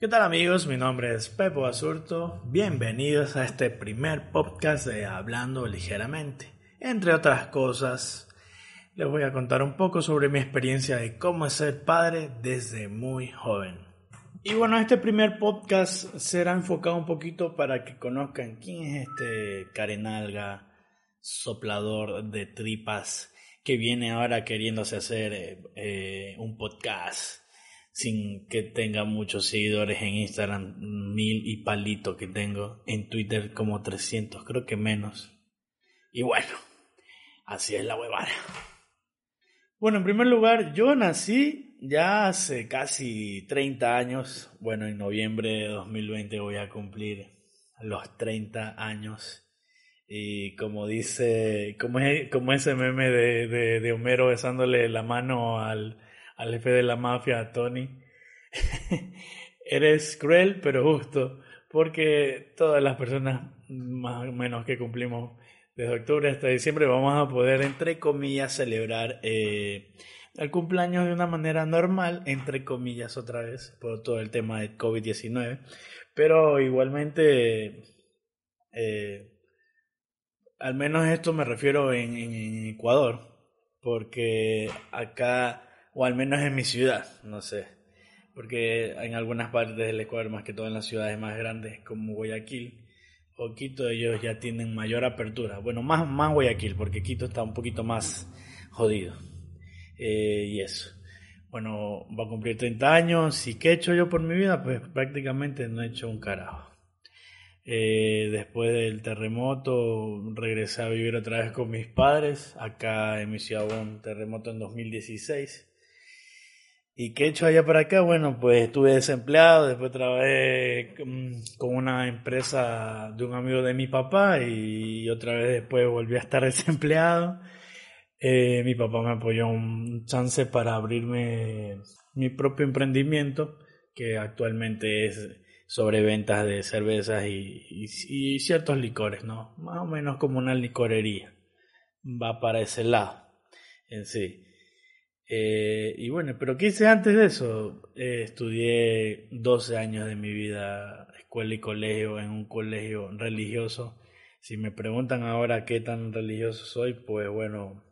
¿Qué tal amigos? Mi nombre es Pepo Asurto. Bienvenidos a este primer podcast de Hablando Ligeramente. Entre otras cosas, les voy a contar un poco sobre mi experiencia de cómo ser padre desde muy joven. Y bueno, este primer podcast será enfocado un poquito para que conozcan quién es este Carenalga, soplador de tripas, que viene ahora queriéndose hacer eh, eh, un podcast sin que tenga muchos seguidores en Instagram, mil y palito que tengo, en Twitter como 300, creo que menos. Y bueno, así es la huevada. Bueno, en primer lugar, yo nací ya hace casi 30 años. Bueno, en noviembre de 2020 voy a cumplir los 30 años. Y como dice, como, como ese meme de, de, de Homero besándole la mano al, al jefe de la mafia, Tony. Eres cruel pero justo, porque todas las personas más o menos que cumplimos desde octubre hasta diciembre vamos a poder, entre comillas, celebrar eh, el cumpleaños de una manera normal, entre comillas otra vez, por todo el tema de COVID-19. Pero igualmente, eh, al menos esto me refiero en, en Ecuador, porque acá o al menos en mi ciudad, no sé. Porque en algunas partes del Ecuador, más que todo en las ciudades más grandes como Guayaquil o Quito, ellos ya tienen mayor apertura. Bueno, más, más Guayaquil, porque Quito está un poquito más jodido. Eh, y eso. Bueno, va a cumplir 30 años. ¿Y qué he hecho yo por mi vida? Pues prácticamente no he hecho un carajo. Eh, después del terremoto regresé a vivir otra vez con mis padres. Acá en mi ciudad hubo un terremoto en 2016. ¿Y qué he hecho allá para acá? Bueno, pues estuve desempleado, después trabajé con una empresa de un amigo de mi papá y otra vez después volví a estar desempleado. Eh, mi papá me apoyó un chance para abrirme mi propio emprendimiento, que actualmente es sobre ventas de cervezas y, y ciertos licores, ¿no? Más o menos como una licorería. Va para ese lado en sí. Eh, y bueno, pero ¿qué hice antes de eso? Eh, estudié 12 años de mi vida, escuela y colegio, en un colegio religioso. Si me preguntan ahora qué tan religioso soy, pues bueno,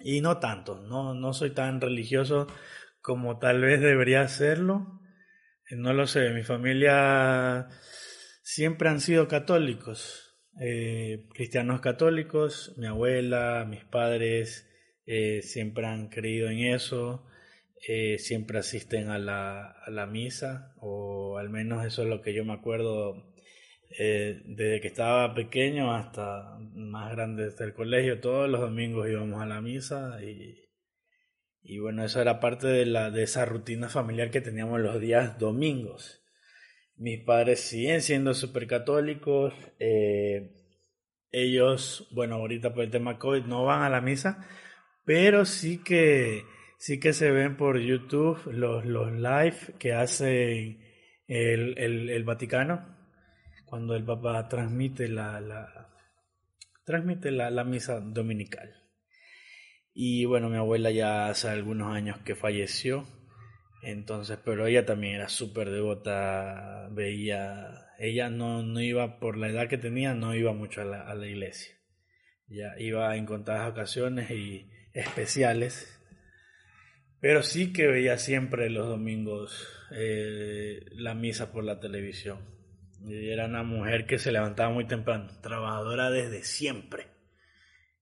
y no tanto, no, no soy tan religioso como tal vez debería serlo. Eh, no lo sé, mi familia siempre han sido católicos, cristianos católicos, mi abuela, mis padres, eh, siempre han creído en eso, eh, siempre asisten a la, a la, misa, o al menos eso es lo que yo me acuerdo eh, desde que estaba pequeño hasta más grande desde el colegio, todos los domingos íbamos a la misa y, y bueno, eso era parte de, la, de esa rutina familiar que teníamos los días domingos. Mis padres siguen siendo súper católicos. ellos, bueno, ahorita por el tema COVID no van a la misa, pero sí que sí que se ven por YouTube los, los live que hace el, el, el Vaticano cuando el Papa transmite la, la transmite la, la, misa dominical. Y bueno, mi abuela ya hace algunos años que falleció, entonces, pero ella también era súper devota, veía, ella no, no iba por la edad que tenía, no iba mucho a la, a la iglesia, ya iba en contadas ocasiones y especiales, pero sí que veía siempre los domingos eh, la misa por la televisión. era una mujer que se levantaba muy temprano, trabajadora desde siempre.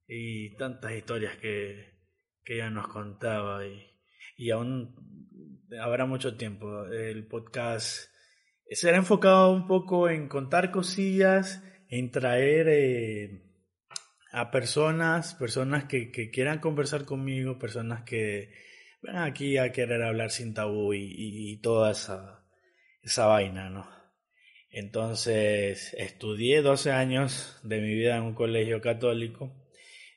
Y tantas historias que, que ella nos contaba. Y, y aún habrá mucho tiempo. El podcast será enfocado un poco en contar cosillas, en traer... Eh, a personas, personas que, que, quieran conversar conmigo, personas que vengan aquí a querer hablar sin tabú y, y, toda esa, esa vaina, ¿no? Entonces, estudié 12 años de mi vida en un colegio católico.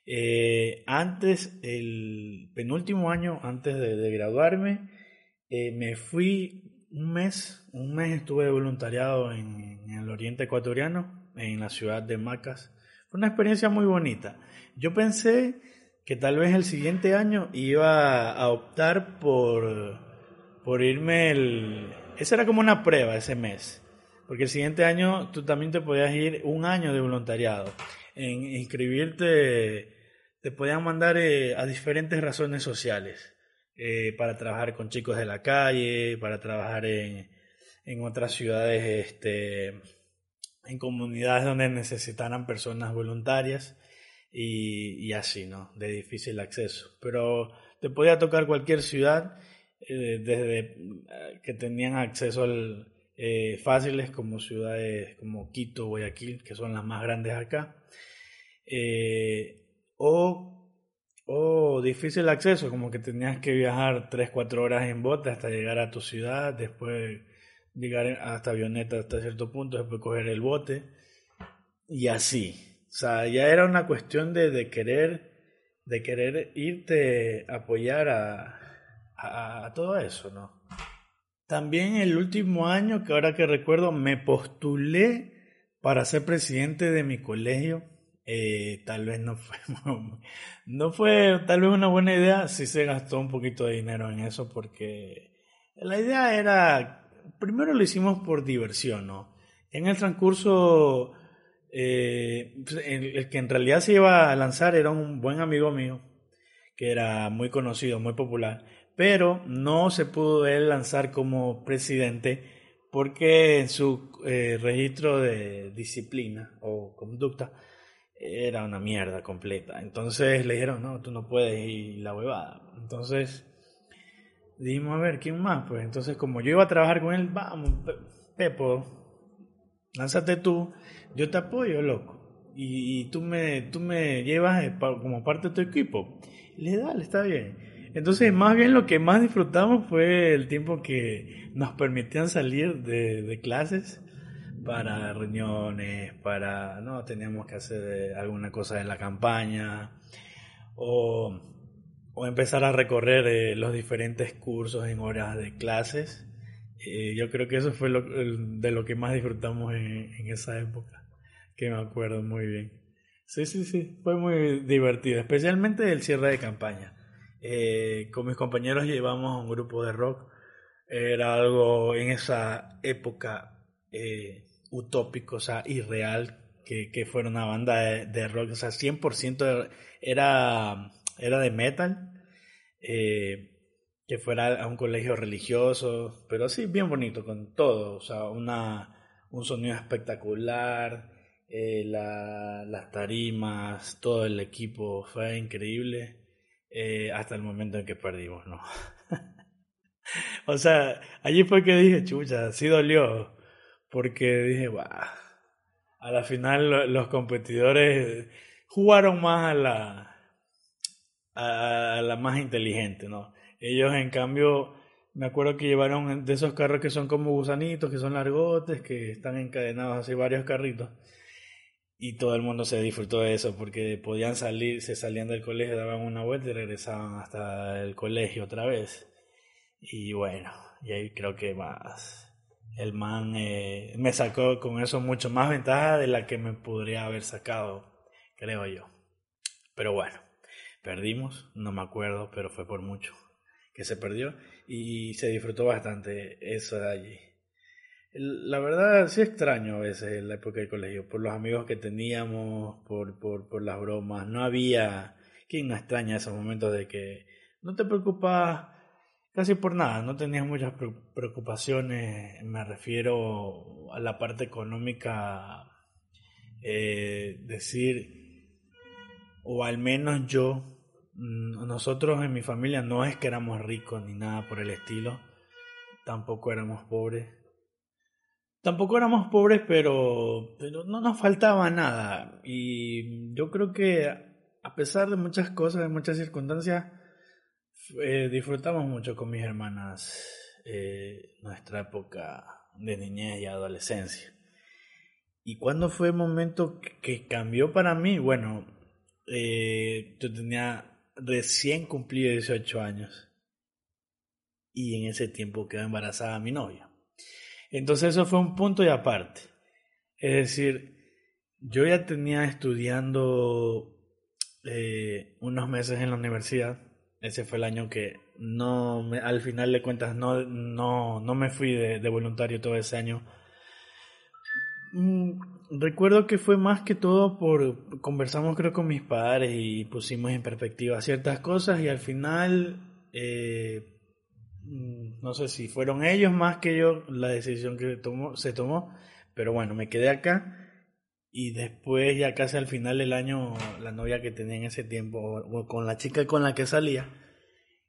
Eh, antes, el penúltimo año, antes de, de graduarme, eh, me fui un mes, un mes estuve voluntariado en, el oriente ecuatoriano, en la ciudad de Macas, una experiencia muy bonita. Yo pensé que tal vez el siguiente año iba a optar por, por irme el, esa era como una prueba ese mes. Porque el siguiente año tú también te podías ir un año de voluntariado. En inscribirte te podían mandar eh, a diferentes razones sociales. Eh, para trabajar con chicos de la calle, para trabajar en, en otras ciudades, este, en comunidades donde necesitaran personas voluntarias y, y, así, ¿no? De difícil acceso. Pero te podía tocar cualquier ciudad eh, desde eh, que tenían acceso al, eh, fáciles como ciudades como Quito, Guayaquil, que son las más grandes acá, o, o difícil acceso, como que tenías que viajar 3-4 horas en bote hasta llegar a tu ciudad, después llegar hasta avioneta hasta cierto punto, después coger el bote y así. O sea, ya era una cuestión de, de querer de querer irte a apoyar a, a, todo eso, ¿no? También el último año, que ahora que recuerdo, me postulé para ser presidente de mi colegio. Eh, tal vez no fue, no fue tal vez una buena idea, sí se gastó un poquito de dinero en eso porque la idea era, primero lo hicimos por diversión, ¿no? En el transcurso, eh, pues, el que en realidad se iba a lanzar era un buen amigo mío, que era muy conocido, muy popular, pero no se pudo él lanzar como presidente porque en su eh, registro de disciplina o conducta era una mierda completa. Entonces le dijeron, no, tú no puedes ir la huevada. Entonces dijimos, a ver, ¿quién más? Pues entonces como yo iba a trabajar con él, vamos, Pepo, lánzate tú, yo te apoyo, loco. Y, tú, me, tú me llevas eh, como parte de tu equipo. Le dale, está bien. Entonces, más bien lo que más disfrutamos fue el tiempo que nos permitían salir de, clases para reuniones, para, no, teníamos que hacer eh, alguna cosa en la campaña o, empezar a recorrer eh, los diferentes cursos en horas de clases. Eh, yo creo que eso fue lo, de lo que más disfrutamos en, esa época, que me acuerdo muy bien. Sí, sí, sí, fue muy divertido, especialmente el cierre de campaña eh, con mis compañeros llevamos un grupo de rock. Era algo en esa época utópico, o sea, irreal, que, que fuera una banda de, rock, o sea, 100% era, era de metal, eh, que fuera a un colegio religioso, pero sí, bien bonito, con todo, o sea, una, un sonido espectacular, las tarimas, todo el equipo fue increíble. Eh, hasta el momento en que perdimos, ¿no? o sea, allí fue que dije, chucha, sí dolió, porque dije, wow, a la final los competidores jugaron más a la, a la más inteligente, ¿no? Ellos en cambio, me acuerdo que llevaron de esos carros que son como gusanitos, que son largotes, que están encadenados así varios carritos y todo el mundo se disfrutó de eso porque podían salir, se salían del colegio, daban una vuelta y regresaban hasta el colegio otra vez. Y bueno, y ahí creo que más el man eh, me sacó con eso mucho más ventaja de la que me podría haber sacado, creo yo. Pero bueno, perdimos, no me acuerdo, pero fue por mucho que se perdió y se disfrutó bastante eso de allí. La verdad, sí extraño a veces la época del colegio, por los amigos que teníamos, por, por, las bromas. No había. ¿Quién no extraña esos momentos de que no te preocupas casi por nada? No tenías muchas preocupaciones, me refiero a la parte económica. Eh, decir, o al menos yo, nosotros en mi familia no es que éramos ricos ni nada por el estilo, tampoco éramos pobres Tampoco éramos pobres, pero, pero no nos faltaba nada. Y yo creo que a pesar de muchas cosas, de muchas circunstancias, eh, disfrutamos mucho con mis hermanas eh, nuestra época de niñez y adolescencia. ¿Y cuándo fue el momento que, cambió para mí? Bueno, eh, yo tenía recién cumplido 18 años y en ese tiempo quedó embarazada mi novia. Entonces eso fue un punto y aparte. Es decir, yo ya tenía estudiando eh, unos meses en la universidad ese fue el año que no, al final de cuentas, no, no, no me fui de, de voluntario todo ese año. Mm, recuerdo que fue más que todo por conversamos creo con mis padres y pusimos en perspectiva ciertas cosas y al final eh, mm, no sé si fueron ellos más que yo la decisión que tomó, se tomó, pero bueno, me quedé acá y después ya casi al final del año la novia que tenía en ese tiempo o con la chica con la que salía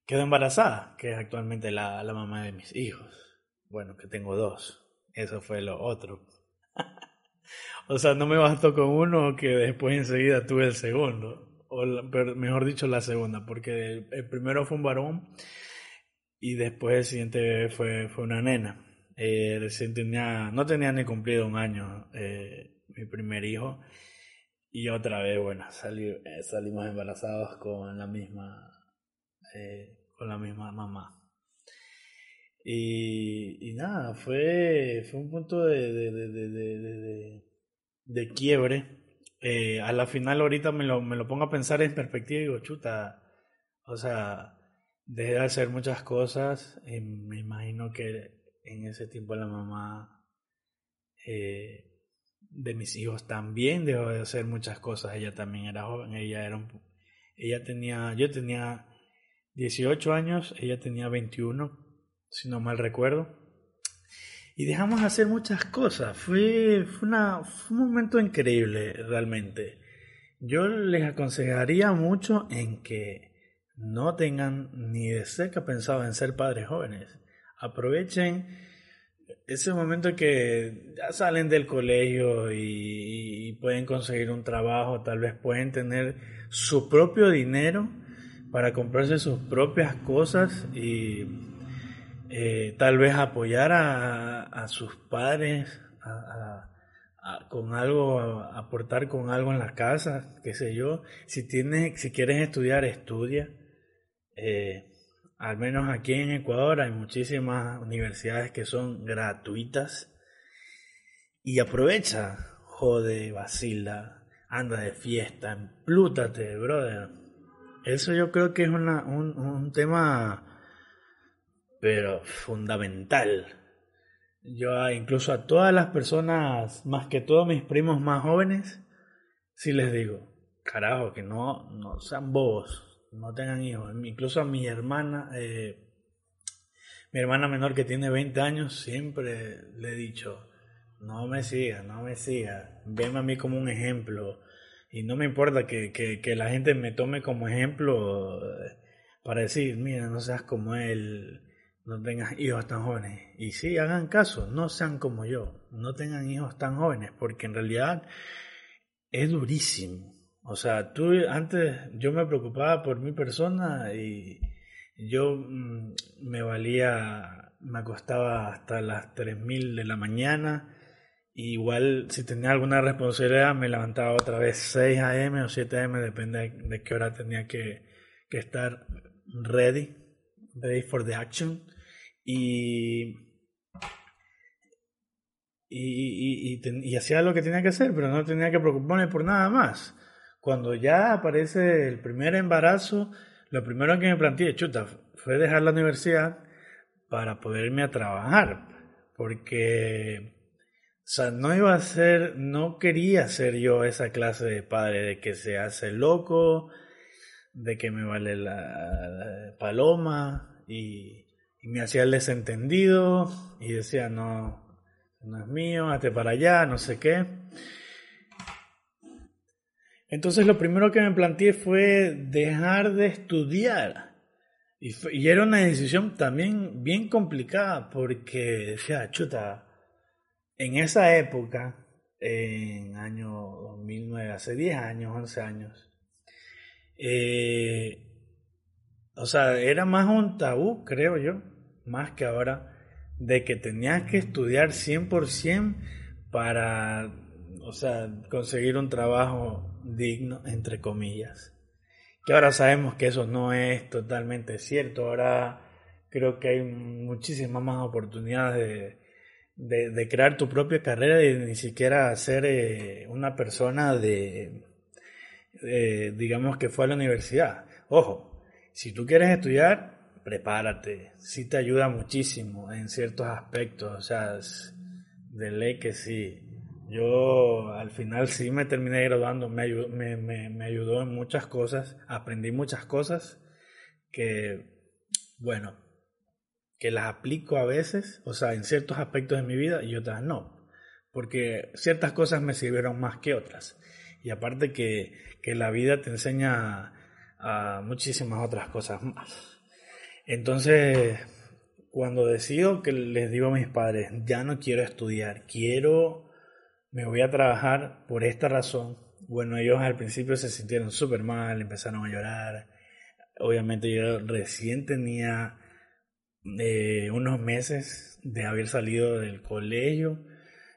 quedó embarazada, que es actualmente la, la mamá de mis hijos. Bueno, que tengo dos. Eso fue lo otro. o sea, no me bastó con uno que después enseguida tuve el segundo. O mejor dicho, la segunda, porque el, primero fue un varón y después el siguiente fue, fue una nena. Eh, recién no tenía ni cumplido un año eh, mi primer hijo. Y otra vez, bueno, eh, salimos embarazados con la misma, eh, con la misma mamá. Y, y nada, fue, fue un punto de, de, de, de, quiebre. Eh, a la final ahorita me lo, me lo pongo a pensar en perspectiva y digo, chuta, o sea, dejé de hacer muchas cosas. Me imagino que en ese tiempo la mamá eh, de mis hijos también dejó de hacer muchas cosas. Ella también era joven, ella era un, ella tenía, yo tenía 18 años, ella tenía 21 si no mal recuerdo. Y dejamos de hacer muchas cosas. Fue, fue, una, un momento increíble, realmente. Yo les aconsejaría mucho en que no tengan ni de cerca pensado en ser padres jóvenes. Aprovechen ese momento que ya salen del colegio y, y, pueden conseguir un trabajo, tal vez pueden tener su propio dinero para comprarse sus propias cosas y eh, tal vez apoyar a, sus padres a, con algo, aportar con algo en la casa, qué sé yo. Si tienes, si quieres estudiar, estudia. Eh, al menos aquí en Ecuador hay muchísimas universidades que son gratuitas. Y aprovecha, jode, vacila, anda de fiesta, emplútate, brother. Eso yo creo que es una, un, un tema pero fundamental. Yo incluso a todas las personas, más que todos mis primos más jóvenes, sí les digo, carajo, que no, no sean bobos, no tengan hijos. Incluso a mi hermana, eh, mi hermana menor que tiene 20 años, siempre le he dicho, no me siga, no me siga, venme a mí como un ejemplo. Y no me importa que, que, que la gente me tome como ejemplo eh, para decir, mira, no seas como él, no tengas hijos tan jóvenes. Y sí, hagan caso, no sean como yo, no tengan hijos tan jóvenes, porque en realidad es durísimo. O sea, tú antes yo me preocupaba por mi persona y yo mm, me valía, me acostaba hasta las 3.000 de la mañana. igual si tenía alguna responsabilidad me levantaba otra vez 6 a.m. o 7 a.m. depende de, qué hora tenía que, que estar ready, ready for the action y, y, y, hacía lo que tenía que hacer, pero no tenía que preocuparme por nada más. Cuando ya aparece el primer embarazo, lo primero que me planteé, chuta, fue dejar la universidad para poderme a trabajar, porque o sea, no iba a ser, no quería ser yo esa clase de padre de que se hace loco, de que me vale la paloma y, y me hacía el desentendido y decía, no, no es mío, hazte para allá, no sé qué. Entonces lo primero que me planteé fue dejar de estudiar. Y, y era una decisión también bien complicada porque decía, chuta, en esa época, en año 2009, hace 10 años, 11 años, eh, o sea, era más un tabú, creo yo, más que ahora, de que tenías que estudiar 100% para, o sea, conseguir un trabajo digno, entre comillas. Que ahora sabemos que eso no es totalmente cierto. Ahora creo que hay muchísimas más oportunidades de, de, crear tu propia carrera y ni siquiera ser eh, una persona de, digamos que fue a la universidad. Ojo, si tú quieres estudiar, prepárate. Sí te ayuda muchísimo en ciertos aspectos. O sea, de ley que sí. Yo al final sí me terminé graduando, me ayudó, me, me, ayudó en muchas cosas, aprendí muchas cosas que, bueno, que las aplico a veces, o sea, en ciertos aspectos de mi vida y otras no, porque ciertas cosas me sirvieron más que otras. Y aparte que, que la vida te enseña a muchísimas otras cosas más. Entonces, cuando decido que les digo a mis padres, ya no quiero estudiar, quiero me voy a trabajar por esta razón. Bueno, ellos al principio se sintieron súper mal, empezaron a llorar. Obviamente yo recién tenía eh, unos meses de haber salido del colegio.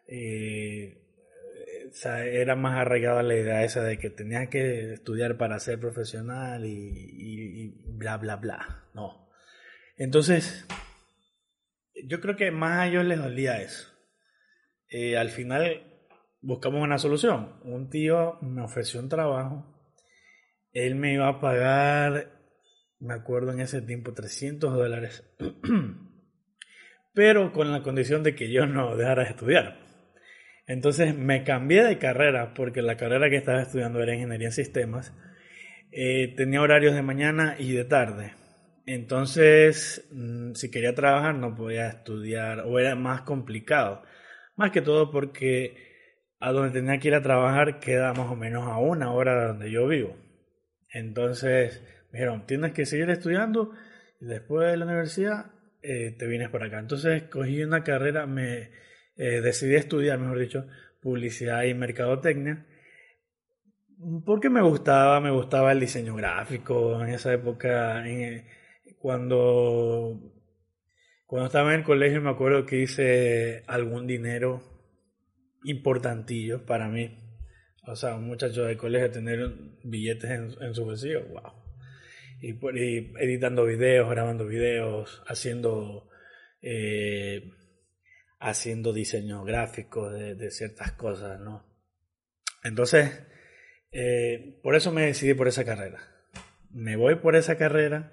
Eh, era más arraigada la idea esa de que tenía que estudiar para ser profesional y, bla, bla, bla. No. Entonces, yo creo que más a ellos les dolía eso. Eh, al final buscamos una solución. Un tío me ofreció un trabajo. Él me iba a pagar, me acuerdo en ese tiempo, 300 dólares. Pero con la condición de que yo no dejara de estudiar. Entonces me cambié de carrera porque la carrera que estaba estudiando era ingeniería en sistemas. Eh, tenía horarios de mañana y de tarde. Entonces, mm, si quería trabajar no podía estudiar o era más complicado. Más que todo porque a donde tenía que ir a trabajar queda más o menos a una hora de donde yo vivo. Entonces me dijeron, tienes que seguir estudiando y después de la universidad eh, te vienes por acá. Entonces cogí una carrera, me eh, decidí estudiar, mejor dicho, publicidad y mercadotecnia. Porque me gustaba, me gustaba el diseño gráfico en esa época, cuando, cuando estaba en el colegio me acuerdo que hice algún dinero importantillos para mí. O sea, un muchacho de colegio tener billetes en, su bolsillo, wow. Y, editando videos, grabando videos, haciendo, eh, haciendo diseño gráfico de, ciertas cosas, ¿no? Entonces, eh, por eso me decidí por esa carrera. Me voy por esa carrera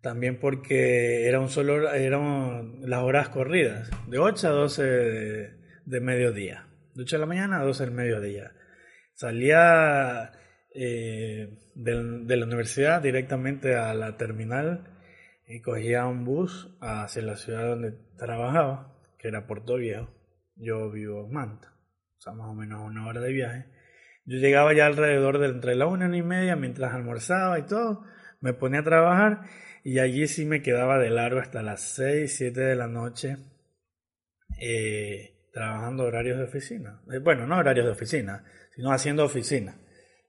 también porque era un solo, eran las horas corridas, de 8 a 12 de mediodía. 8 de la mañana a 12 del mediodía. Salía eh, de, la universidad directamente a la terminal y cogía un bus hacia la ciudad donde trabajaba, que era Puerto Viejo. Yo vivo en Manta, o sea, más o menos una hora de viaje. Yo llegaba ya alrededor de entre la una y media mientras almorzaba y todo, me ponía a trabajar y allí sí me quedaba de largo hasta las 6, 7 de la noche. Eh, trabajando horarios de oficina. Eh, bueno, no horarios de oficina, sino haciendo oficina.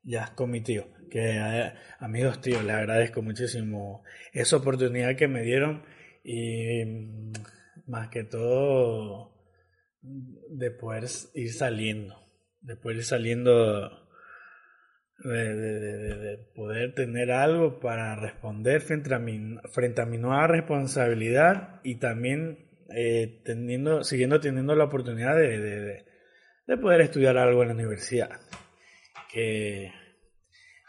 Ya con mi tío. Que eh, amigos tíos, les agradezco muchísimo esa oportunidad que me dieron y mm, más que todo de poder ir saliendo, de poder ir saliendo, de, de, poder tener algo para responder frente a mi, frente a mi nueva responsabilidad y también eh, teniendo, siguiendo teniendo la oportunidad de, poder estudiar algo en la universidad. Que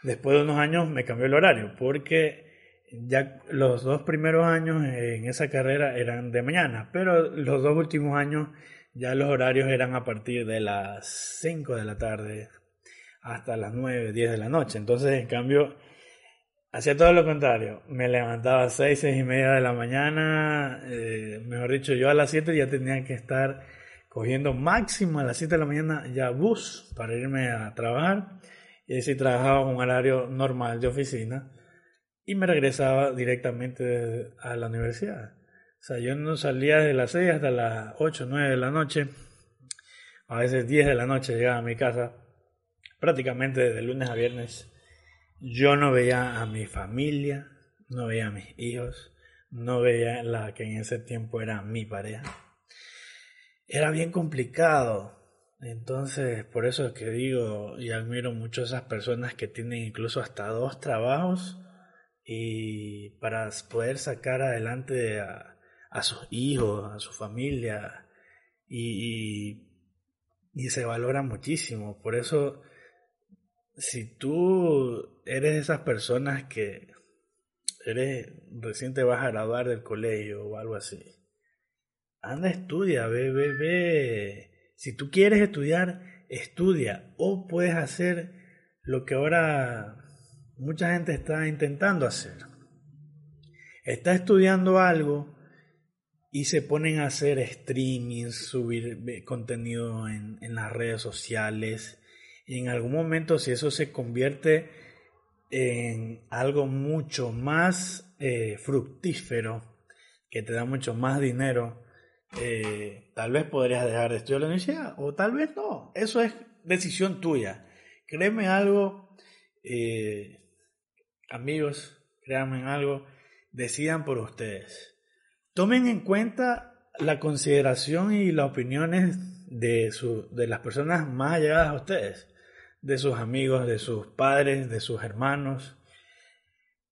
después de unos años me cambió el horario, porque ya los dos primeros años en esa carrera eran de mañana, pero los dos últimos años ya los horarios eran a partir de las 5 de la tarde hasta las 9, 10 de la noche. Entonces, en cambio, Hacía todo lo contrario. Me levantaba a 6, 6 y media de la mañana. Eh, mejor dicho, yo a las 7 ya tenía que estar cogiendo máximo a las 7 de la mañana ya bus para irme a trabajar. Y así trabajaba un horario normal de oficina. Y me regresaba directamente a la universidad. O sea, yo no salía de las 6 hasta las 8, 9 de la noche. A veces 10 de la noche llegaba a mi casa. Prácticamente de lunes a viernes yo no veía a mi familia, no veía a mis hijos, no veía la que en ese tiempo era mi pareja. Era bien complicado. Entonces, por eso es que digo y admiro mucho a esas personas que tienen incluso hasta dos trabajos y para poder sacar adelante a, sus hijos, a su familia y, y se valora muchísimo. Por eso si tú eres esas personas que eres recién te vas a graduar del colegio o algo así. Anda, estudia, ve, ve, ve. Si tú quieres estudiar, estudia. O puedes hacer lo que ahora mucha gente está intentando hacer. Está estudiando algo y se ponen a hacer streaming, subir contenido en, en las redes sociales. Y en algún momento, si eso se convierte en algo mucho más eh, fructífero, que te da mucho más dinero, eh, tal vez podrías dejar de estudiar la universidad o tal vez no. Eso es decisión tuya. Créeme algo, eh, amigos, créanme en algo, decidan por ustedes. Tomen en cuenta la consideración y las opiniones de, de las personas más allegadas a ustedes de sus amigos, de sus padres, de sus hermanos.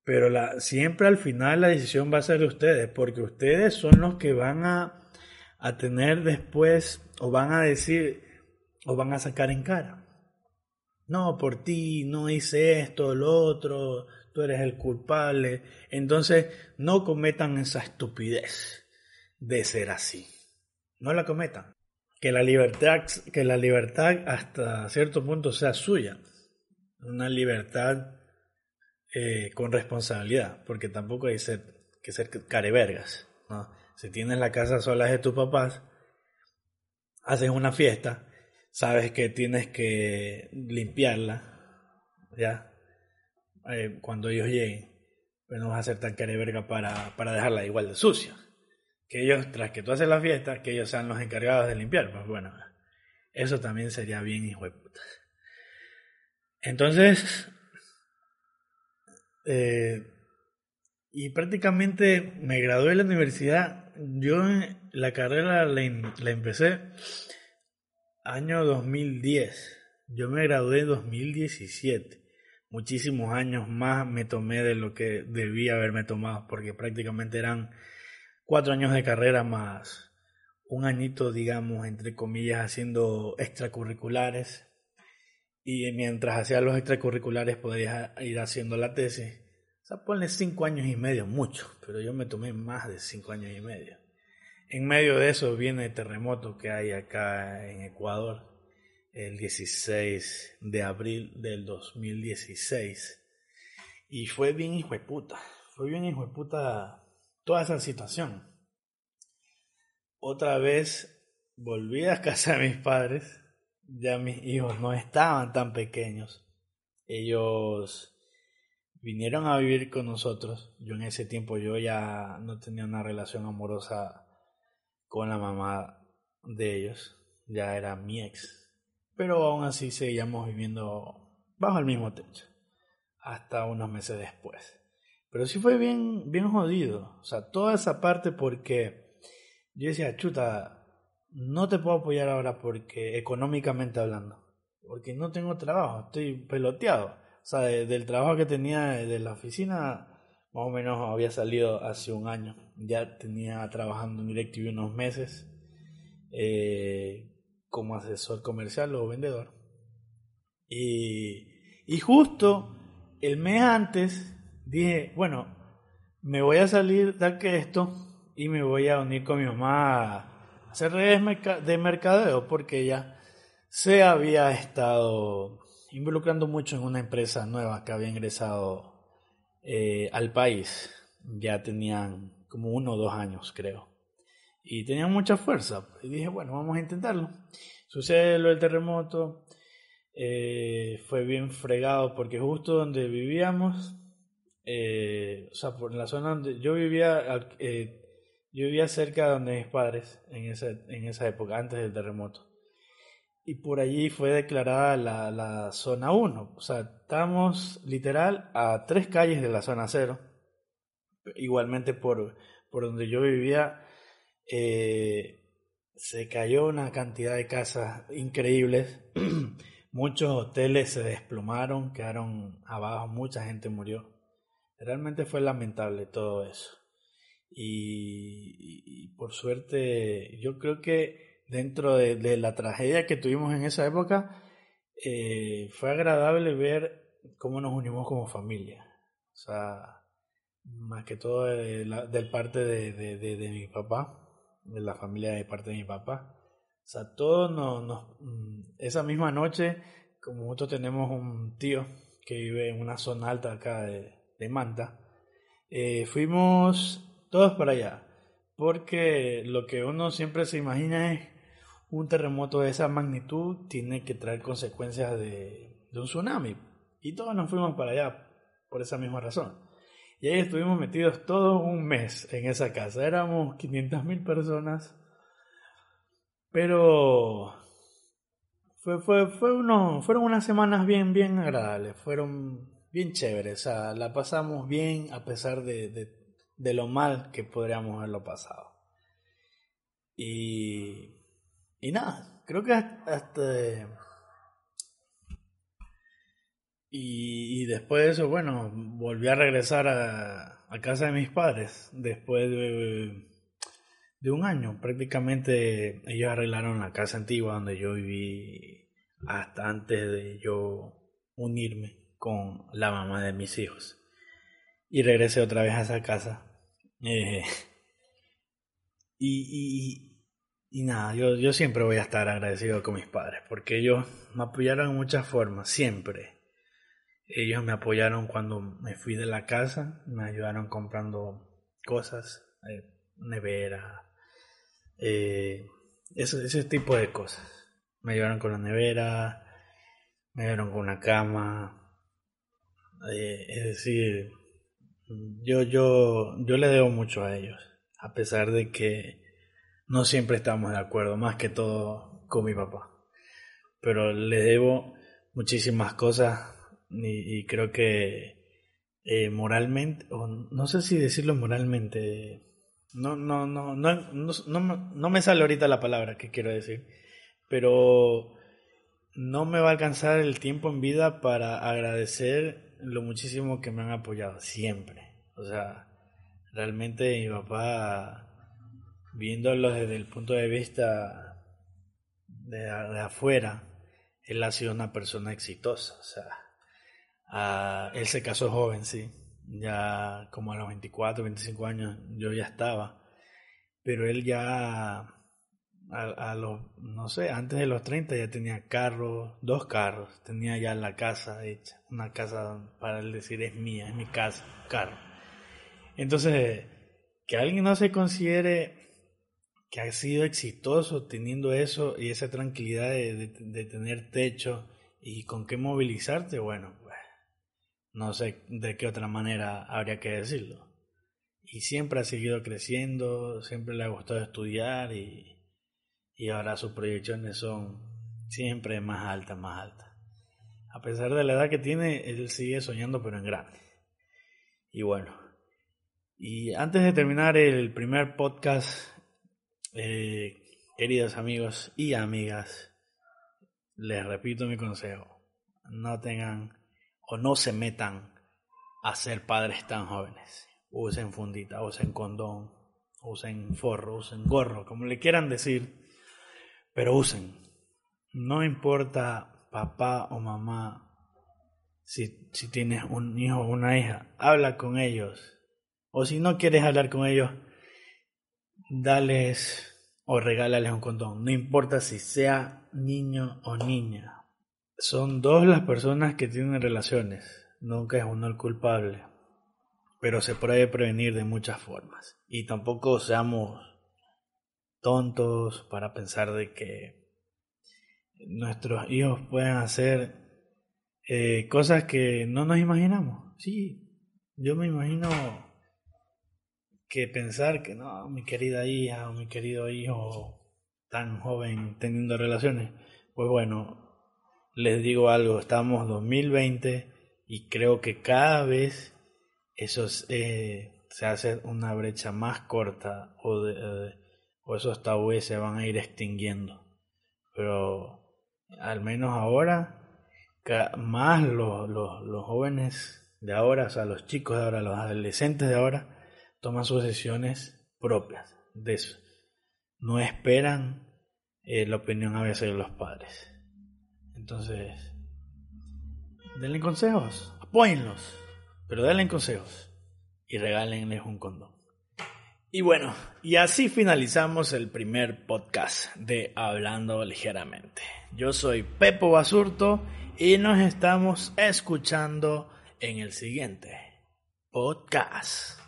Pero la, siempre al final la decisión va a ser de ustedes, porque ustedes son los que van a, a tener después, o van a decir, o van a sacar en cara. No, por ti no hice esto, lo otro, tú eres el culpable. Entonces, no cometan esa estupidez de ser así. No la cometan que la libertad, que la libertad hasta cierto punto sea suya. Una libertad eh, con responsabilidad, porque tampoco hay que ser carevergas. Si tienes la casa sola de tus papás, haces una fiesta, sabes que tienes que limpiarla, ¿ya? Eh, cuando ellos lleguen, pues no vas a ser tan careverga para, para dejarla igual de sucia que ellos, tras que tú haces la fiesta, que ellos sean los encargados de limpiar. Pues bueno, eso también sería bien hijo de puta. Entonces, eh, y prácticamente me gradué de la universidad. Yo la carrera la, la empecé año 2010. Yo me gradué en 2017. Muchísimos años más me tomé de lo que debía haberme tomado, porque prácticamente eran cuatro años de carrera más un añito, digamos, entre comillas, haciendo extracurriculares. Y mientras hacía los extracurriculares podía ir haciendo la tesis. O sea, ponle cinco años y medio, mucho, pero yo me tomé más de cinco años y medio. En medio de eso viene el terremoto que hay acá en Ecuador, el 16 de abril del 2016. Y fue bien hijo de puta. Fue bien hijo de puta toda esa situación. Otra vez volví a casa de mis padres, ya mis hijos no estaban tan pequeños, ellos vinieron a vivir con nosotros, yo en ese tiempo yo ya no tenía una relación amorosa con la mamá de ellos, ya era mi ex, pero aún así seguíamos viviendo bajo el mismo techo, hasta unos meses después. Pero sí fue bien, bien jodido. O sea, toda esa parte porque yo decía, chuta, no te puedo apoyar ahora porque económicamente hablando. Porque no tengo trabajo, estoy peloteado. O sea, del trabajo que tenía de la oficina, más o menos había salido hace un año. Ya tenía trabajando en DirecTV unos meses eh, como asesor comercial o vendedor. Y, y justo el mes antes dije, bueno, me voy a salir de esto y me voy a unir con mi mamá a hacer redes de mercadeo porque ella se había estado involucrando mucho en una empresa nueva que había ingresado eh, al país. Ya tenían como uno o dos años, creo. Y tenían mucha fuerza. Y dije, bueno, vamos a intentarlo. Sucede lo del terremoto. Eh, fue bien fregado porque justo donde vivíamos eh, o sea, por la zona donde yo vivía, eh, yo vivía cerca de donde mis padres en esa, en esa época, antes del terremoto. Y por allí fue declarada la, la zona 1. O sea, estamos literal a tres calles de la zona 0. Igualmente por, por donde yo vivía, eh, se cayó una cantidad de casas increíbles. Muchos hoteles se desplomaron, quedaron abajo, mucha gente murió. Realmente fue lamentable todo eso. Y, por suerte, yo creo que dentro de, la tragedia que tuvimos en esa época, eh, fue agradable ver cómo nos unimos como familia. O sea, más que todo de del parte de, mi papá, de la familia de parte de mi papá. O sea, todos nos, mm, esa misma noche, como nosotros tenemos un tío que vive en una zona alta acá de, de Manta, eh, fuimos todos para allá, porque lo que uno siempre se imagina es un terremoto de esa magnitud tiene que traer consecuencias de, de un tsunami. Y todos nos fuimos para allá por esa misma razón. Y ahí estuvimos metidos todo un mes en esa casa. Éramos 500 mil personas. Pero fue, fue, fue uno, fueron unas semanas bien, bien agradables. Fueron bien chéveres. O sea, la pasamos bien a pesar de, de, lo mal que podríamos haberlo pasado. Y, y nada, creo que hasta y, después de eso, bueno, volví a regresar a, a casa de mis padres después de, de, un año. Prácticamente ellos arreglaron la casa antigua donde yo viví hasta antes de yo unirme con la mamá de mis hijos. Y regresé otra vez a esa casa. Eh, y, y, y, nada, yo, yo siempre voy a estar agradecido con mis padres porque ellos me apoyaron en muchas formas, siempre ellos me apoyaron cuando me fui de la casa, me ayudaron comprando cosas, eh, nevera, eh, ese, tipo de cosas. Me ayudaron con la nevera, me ayudaron con una cama. Eh, es decir, yo, yo, yo le debo mucho a ellos, a pesar de que no siempre estamos de acuerdo, más que todo con mi papá. Pero le debo muchísimas cosas y, creo que eh, moralmente, o no sé si decirlo moralmente, no, no, no, no, no, no, me sale ahorita la palabra que quiero decir, pero no me va a alcanzar el tiempo en vida para agradecer lo muchísimo que me han apoyado, siempre. O sea, realmente mi papá, viéndolo desde el punto de vista de, de afuera, él ha sido una persona exitosa, o sea, Ah, él se casó joven, sí. Ya como a los 24, 25 años yo ya estaba. Pero él ya a, los, no sé, antes de los 30 ya tenía carros, dos carros. Tenía ya la casa hecha. Una casa, para él decir, es mía, es mi casa, carro. Entonces, que alguien no se considere que ha sido exitoso teniendo eso y esa tranquilidad de, de tener techo y con qué movilizarte, bueno, no sé de qué otra manera habría que decirlo. Y siempre ha seguido creciendo, siempre le ha gustado estudiar y, y ahora sus proyecciones son siempre más altas, más altas. A pesar de la edad que tiene, él sigue soñando pero en grande. Y bueno, y antes de terminar el primer podcast, eh, queridos amigos y amigas, les repito mi consejo, no tengan o no se metan a ser padres tan jóvenes. Usen fundita, usen condón, usen forro, usen gorro, como le quieran decir, pero usen. No importa papá o mamá, si, si tienes un hijo o una hija, habla con ellos. O si no quieres hablar con ellos, dales o regálales un condón. No importa si sea niño o niña. Son dos las personas que tienen relaciones, nunca es uno el culpable, pero se puede prevenir de muchas formas. Y tampoco seamos tontos para pensar de que nuestros hijos pueden hacer eh, cosas que no nos imaginamos. Sí, yo me imagino que pensar que no, mi querida hija o mi querido hijo tan joven teniendo relaciones, pues bueno, les digo algo, estamos 2020 y creo que cada vez eso eh, se hace una brecha más corta o, eh, o esos tabúes se van a ir extinguiendo. Pero al menos ahora, más los, los, los jóvenes de ahora, o sea, los chicos de ahora, los adolescentes de ahora, toman sus decisiones propias de eso. No esperan eh, la opinión a veces de los padres. Entonces, denle consejos, apóyenlos, pero denle consejos. y regálenles un condón. Y bueno, y así finalizamos el primer podcast de Hablando Ligeramente. Yo soy Pepo Basurto y nos estamos escuchando en el siguiente podcast.